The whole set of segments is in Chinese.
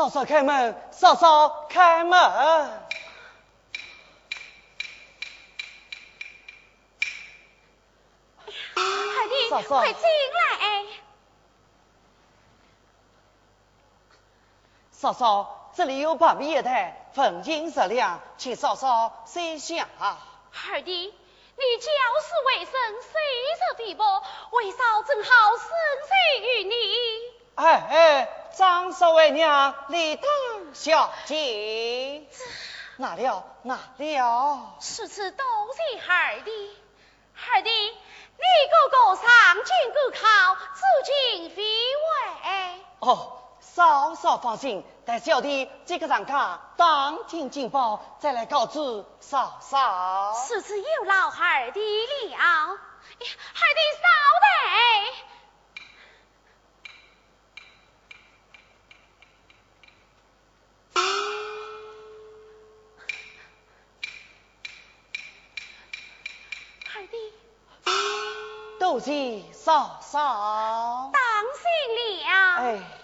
嫂嫂开门，嫂嫂开门。嫂嫂快进来。嫂嫂，这里有八米一台，粉金十两，请嫂嫂细想啊。二弟，你教书为生，虽着微薄，为嫂正好生财于你。哎哎，张少为娘理当小姐。哪了哪了？是此多谢二弟。二弟，你哥哥上京赶考，至今非回。哦，嫂嫂放心，待小弟这个上卡当天进报，再来告知嫂嫂。是此有劳二弟了。二弟稍等。二弟，多谢嫂嫂。当心了。哎。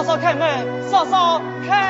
嫂嫂开门，嫂嫂开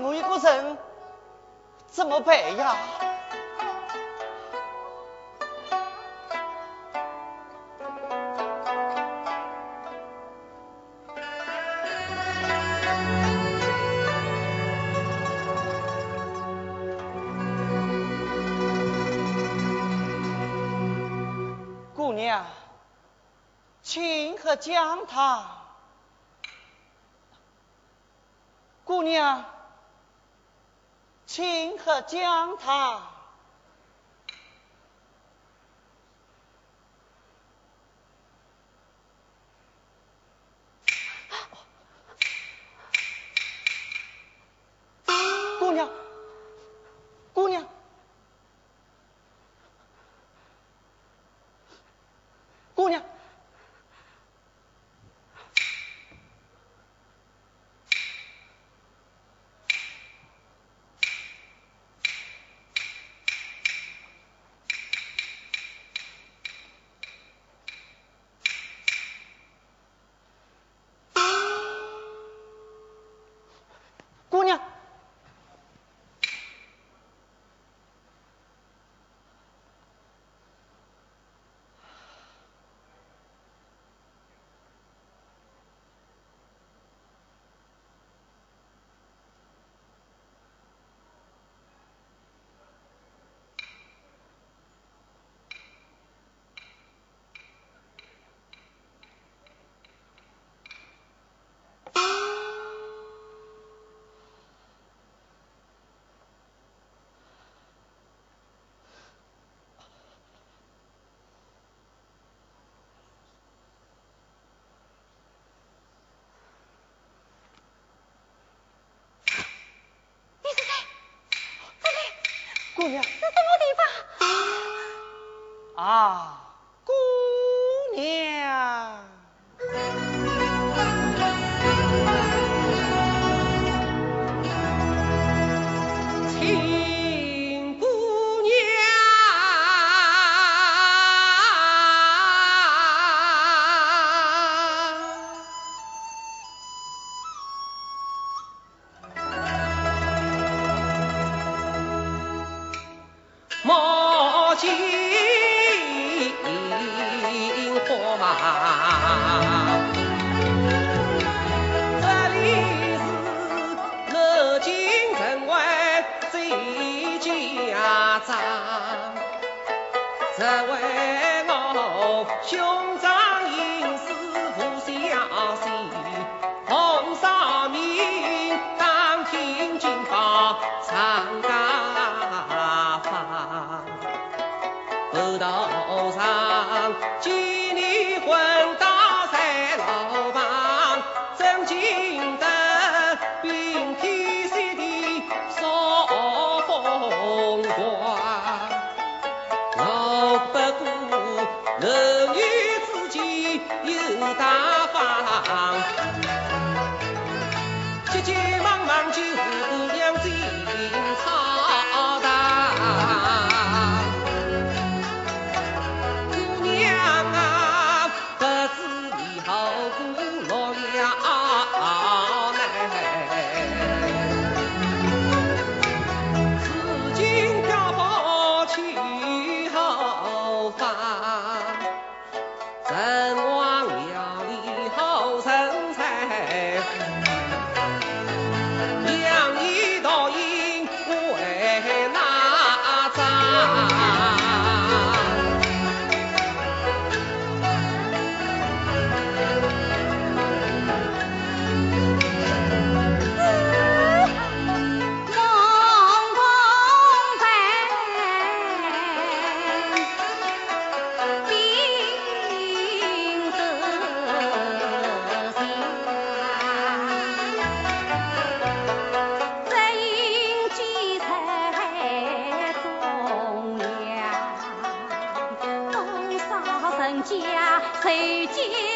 我一个人怎么办呀？姑娘。请喝姜汤，姑娘，请喝姜汤，姑娘，姑娘，这什么地方？啊，姑娘。后街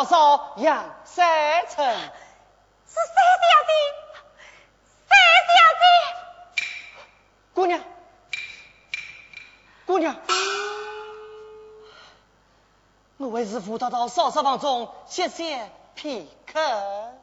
嫂嫂杨三成，是三小姐，三小姐，姑娘，姑娘，我为师傅到到嫂嫂房中歇歇片刻。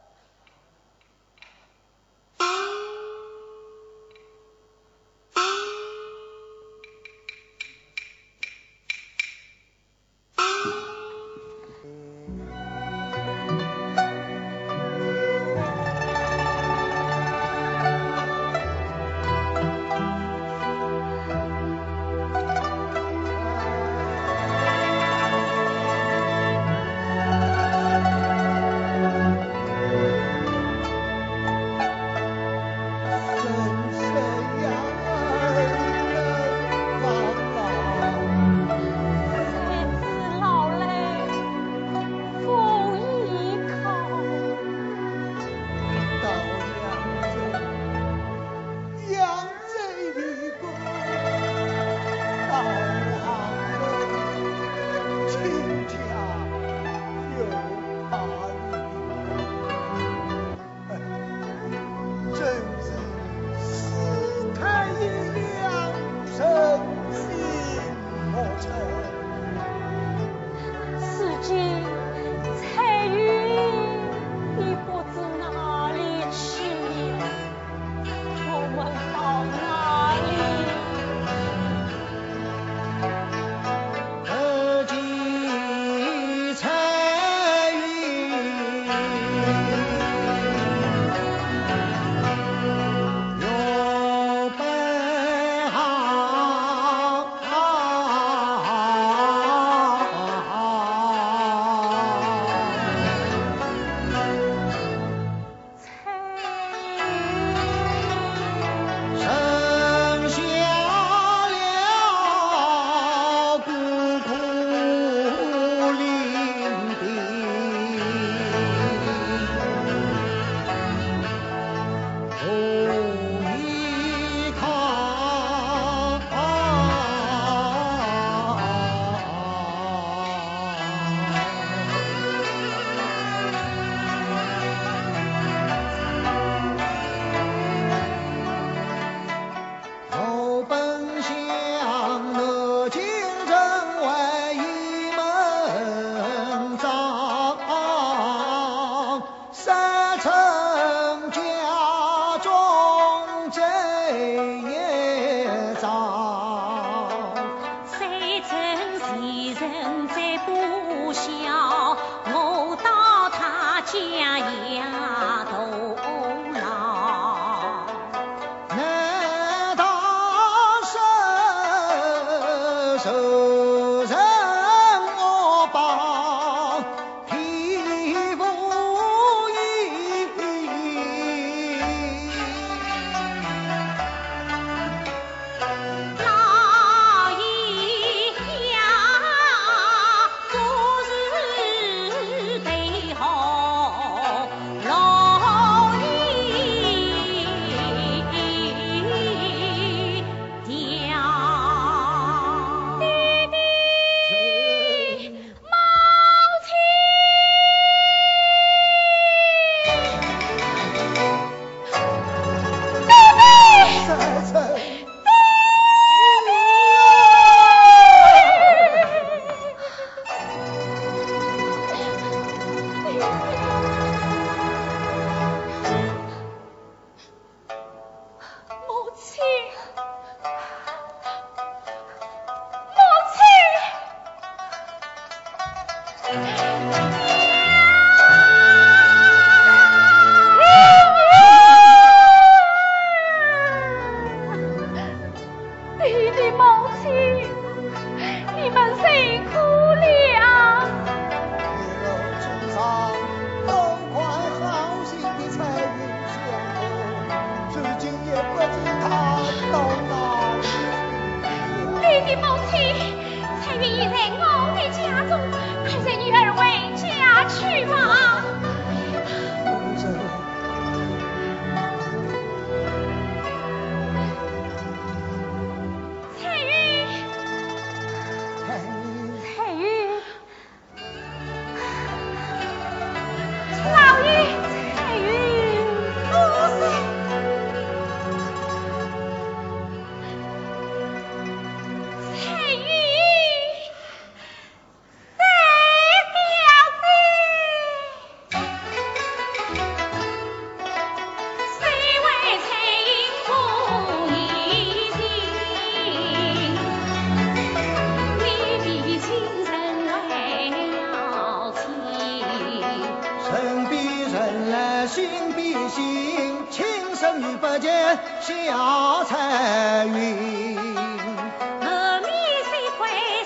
小彩云，后面三块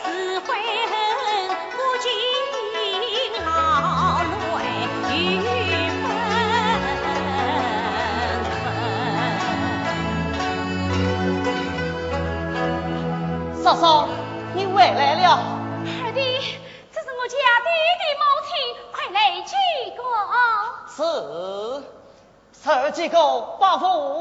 是悔恨，我今老泪欲奔。嫂嫂，你回来了。二弟，这是我家弟弟母亲，快来接个。是，接个伯父。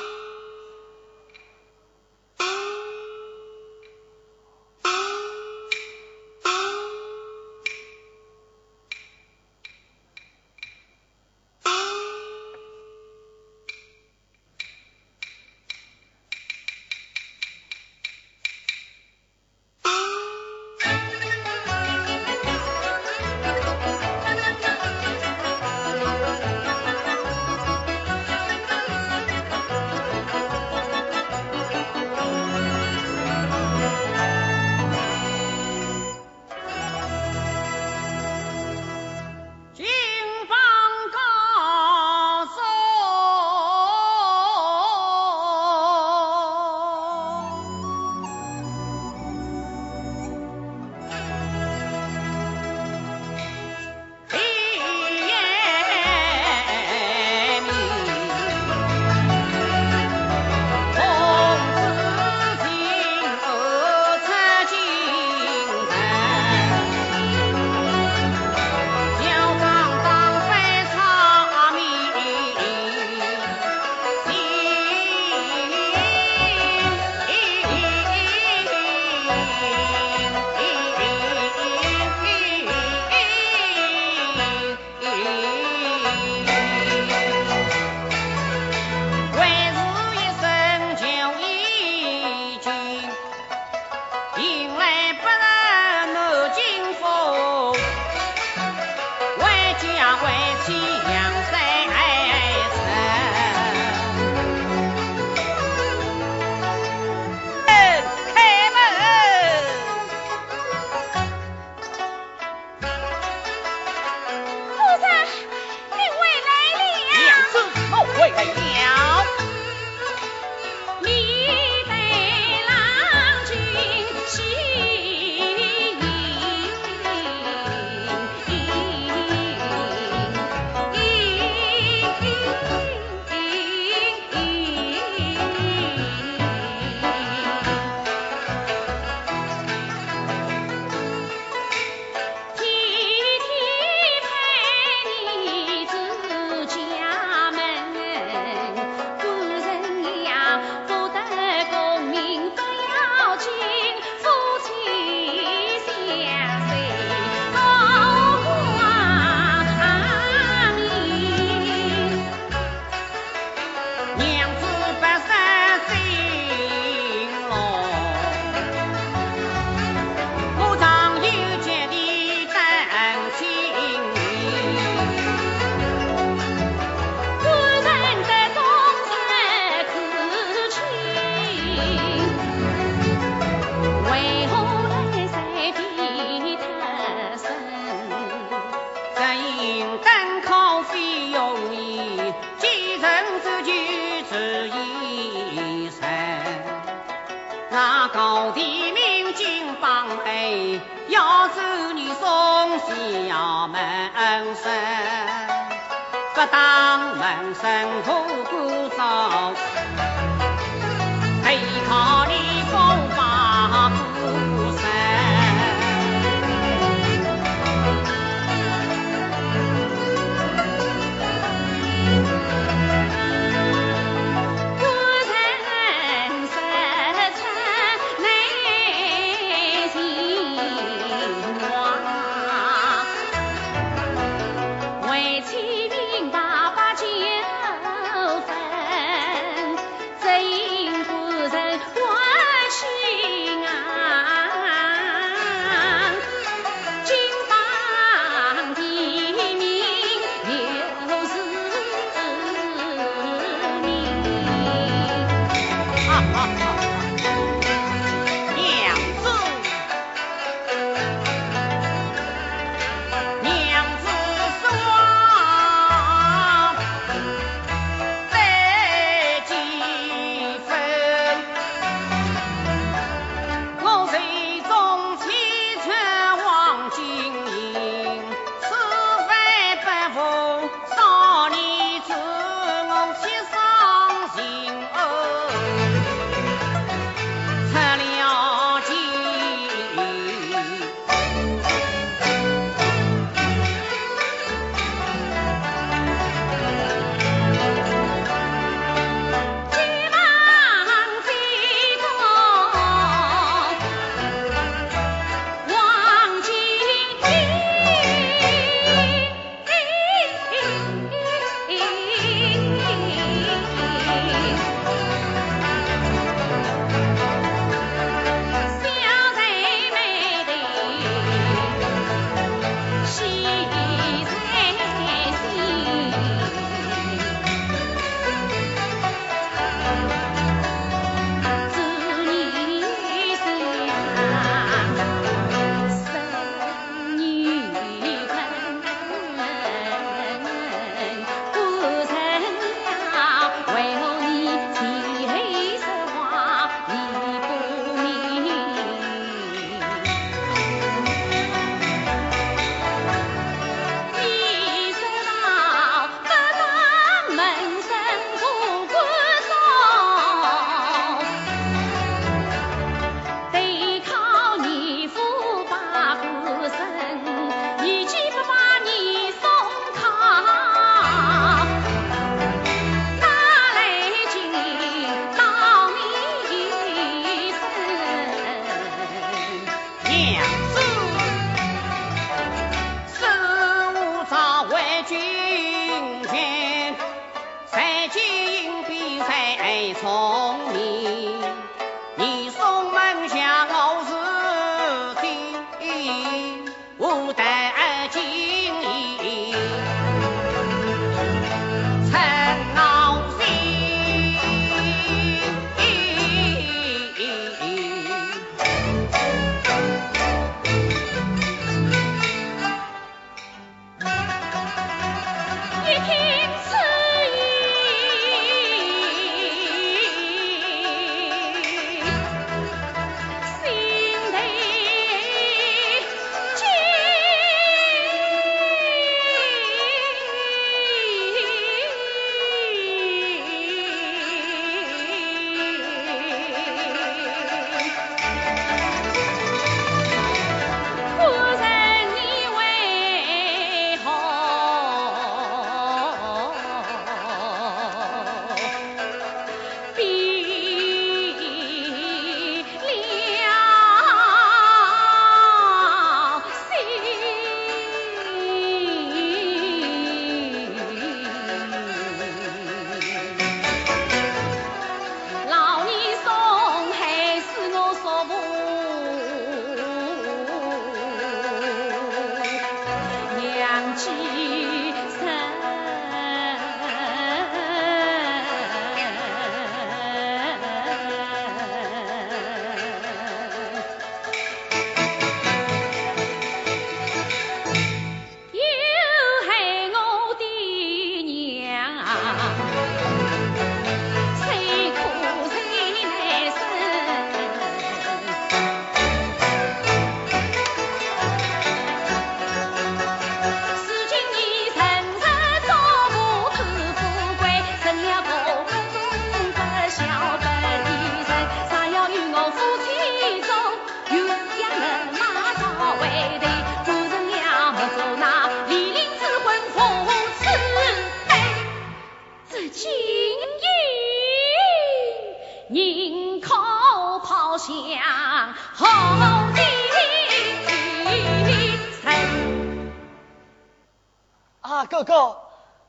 哥哥，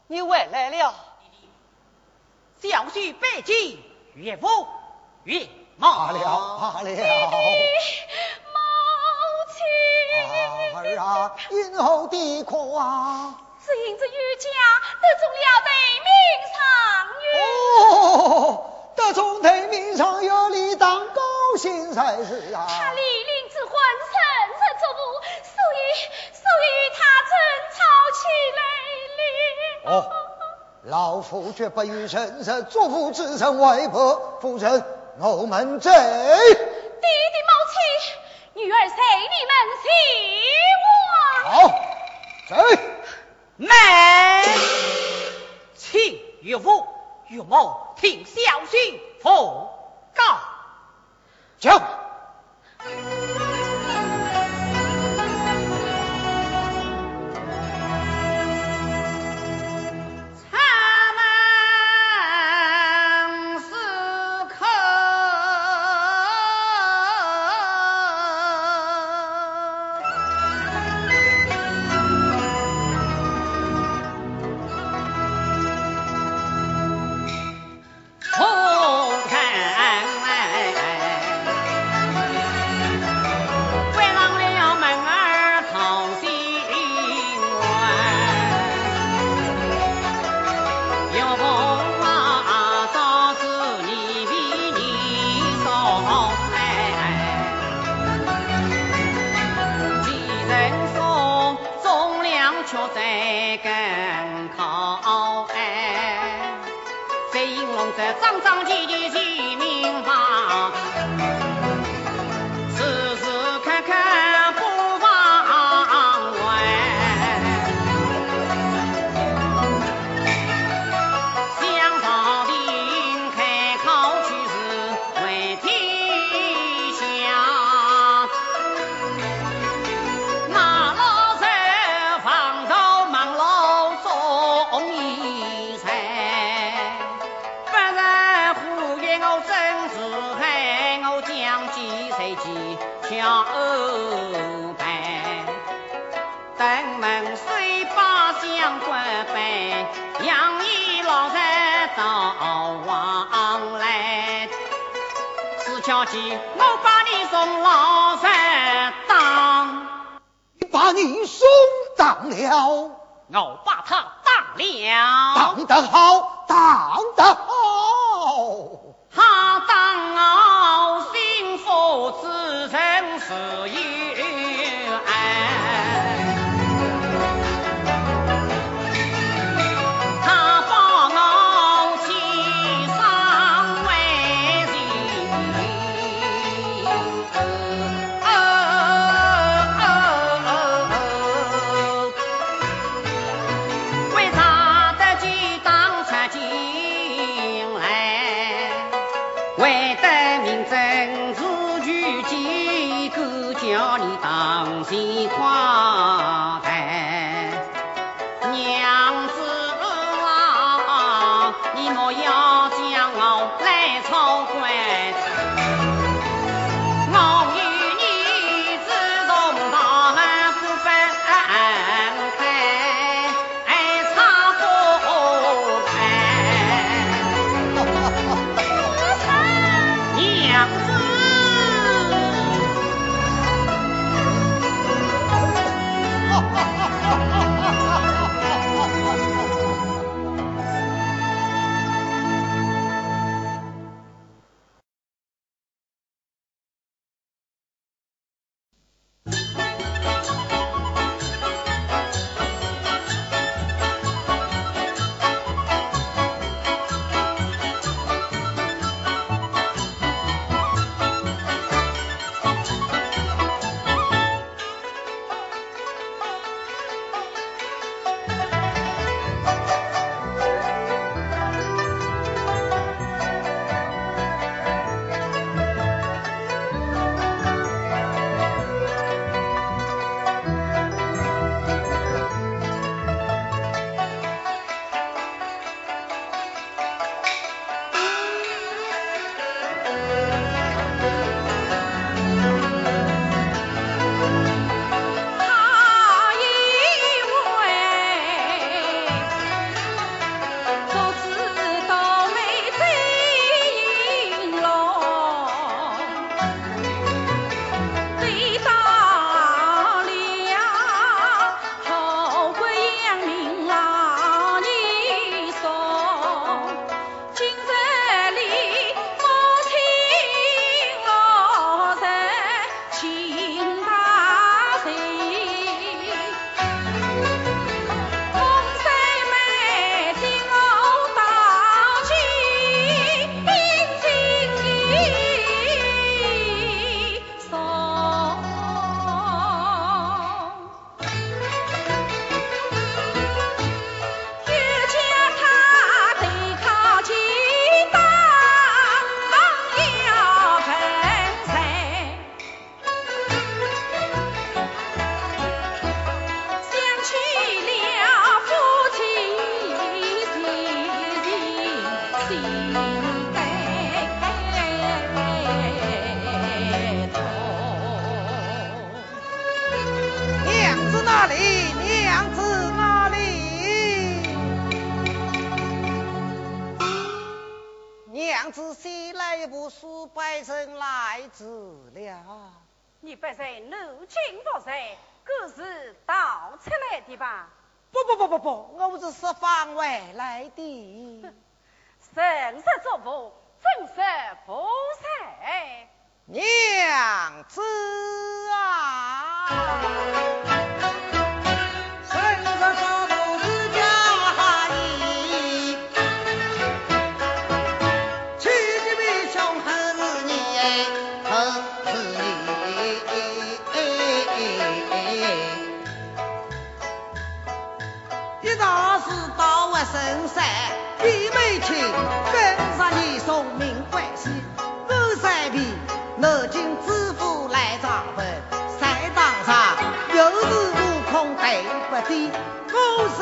你回来了。小婿北京，岳父岳妈罢了罢了。母亲。儿啊，因何地哭啊？只因这余家得中了对名上月。哦，得中对名上月，理当高兴才是啊。他离领之婚，层层作物，所以所以与他争吵起来了。哦，老夫绝不与神神祖父之称为伯，夫人我们这。弟弟母亲，女儿随你们去往。好，走。门，请岳父岳母听小婿奉告。叫。我把他当了，当得好，当得好，他当好幸福之人是有不是奴亲不是，可是盗出来的吧？不不不不不，我是十方外来的。神色作福，真是不才。娘子啊！深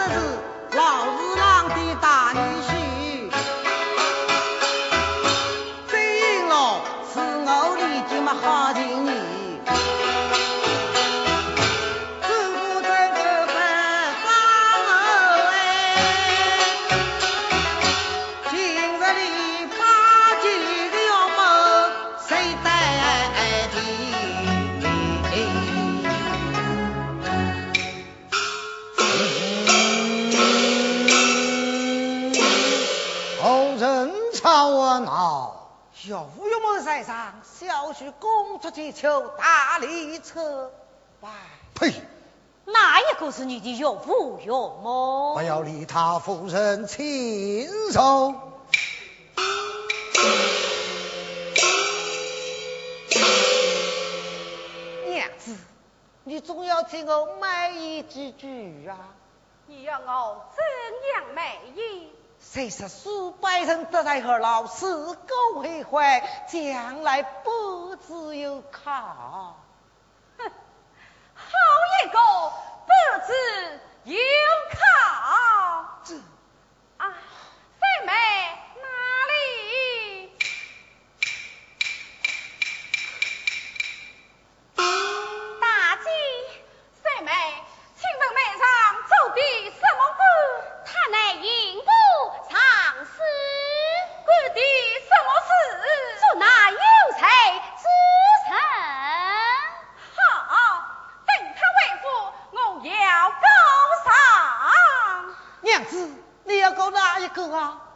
我说是小婿公主去求大礼车拜。呸！哪一个是你的岳父岳母？不要理他夫人亲手。娘子，你总要替我卖艺几句啊！你要我怎样卖艺？谁说数百人得来和老死狗为怀，将来不知有靠。哼，好一个不知有靠！这啊，三妹哥啊？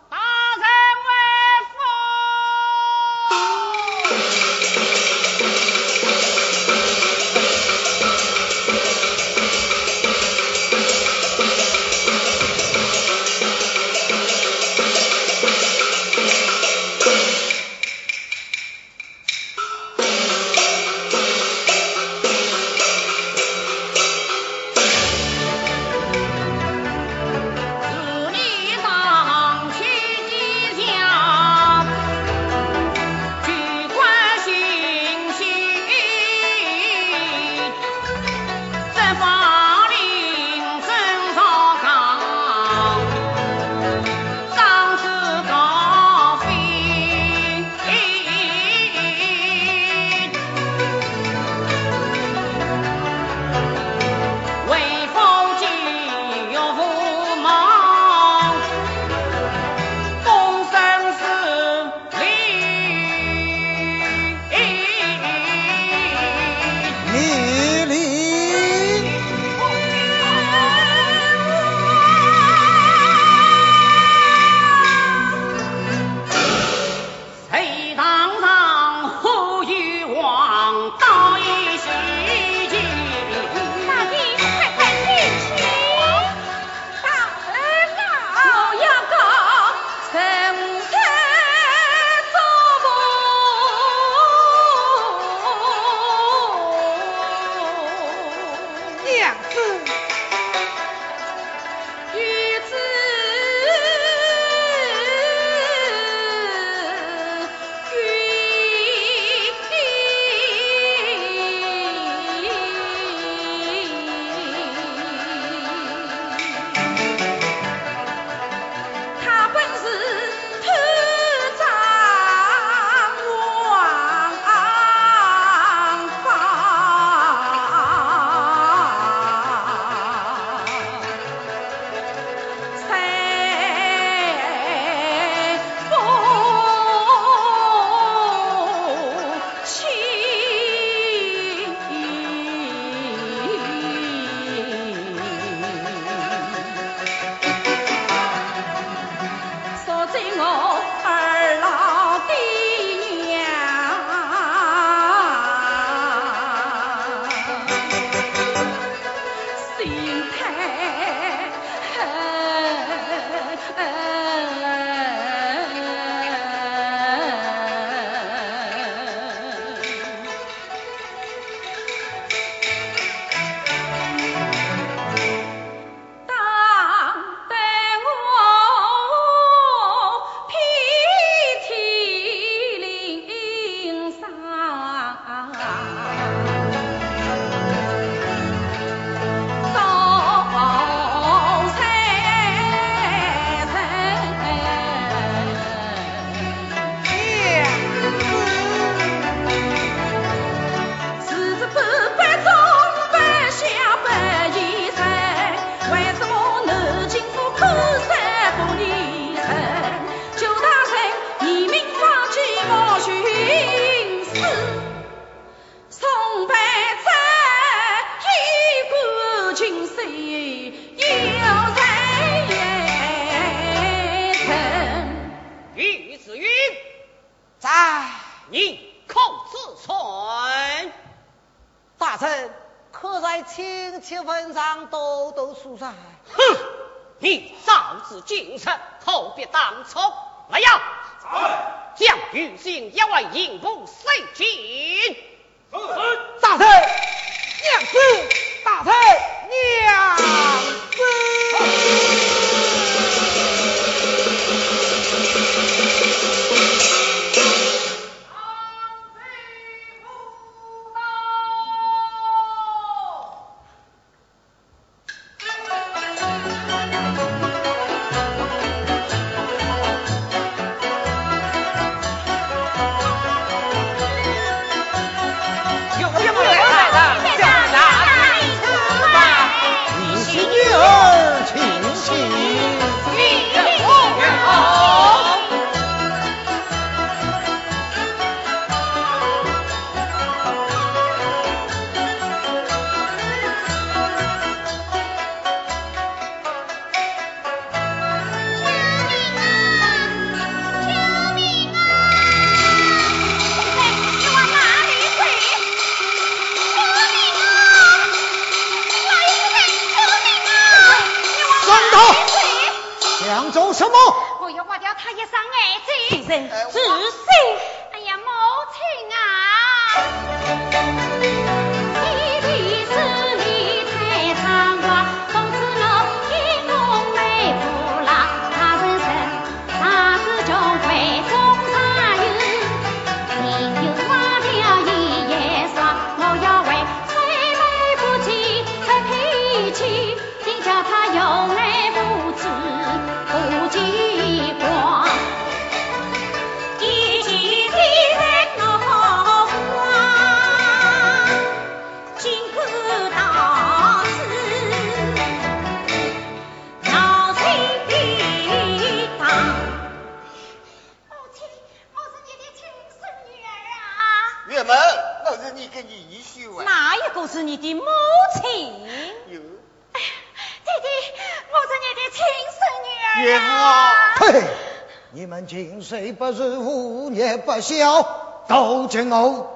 笑，都煎熬。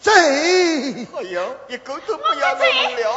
贼，哎呀，一个都不要留了。